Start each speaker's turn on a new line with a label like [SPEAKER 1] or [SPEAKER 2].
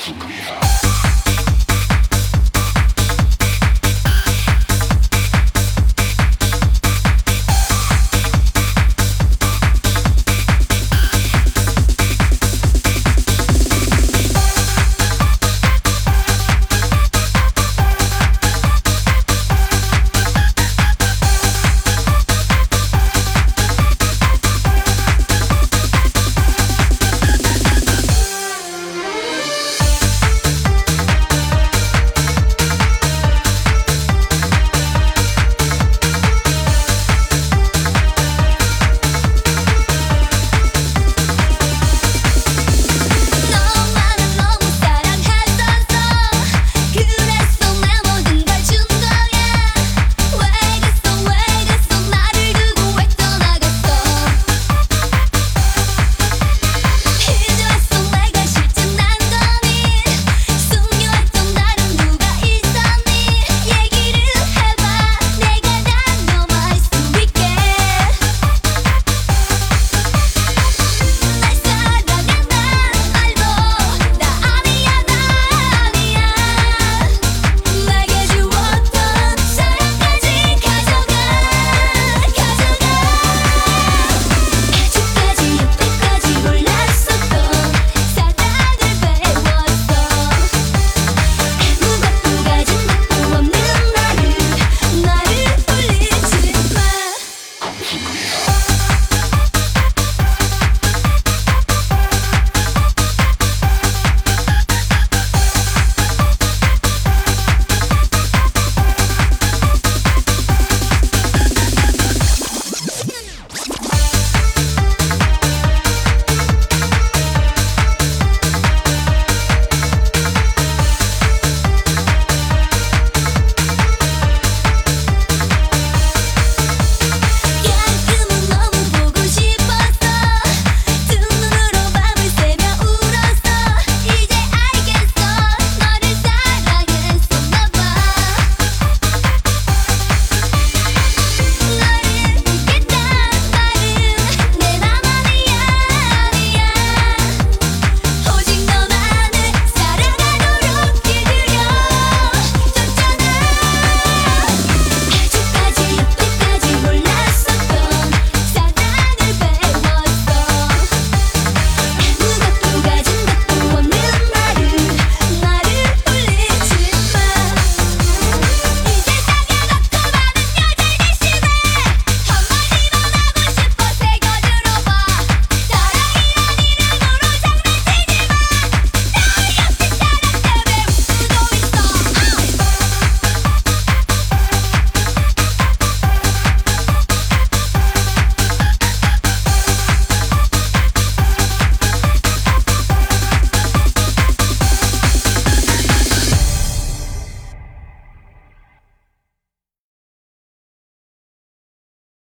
[SPEAKER 1] Zukunft.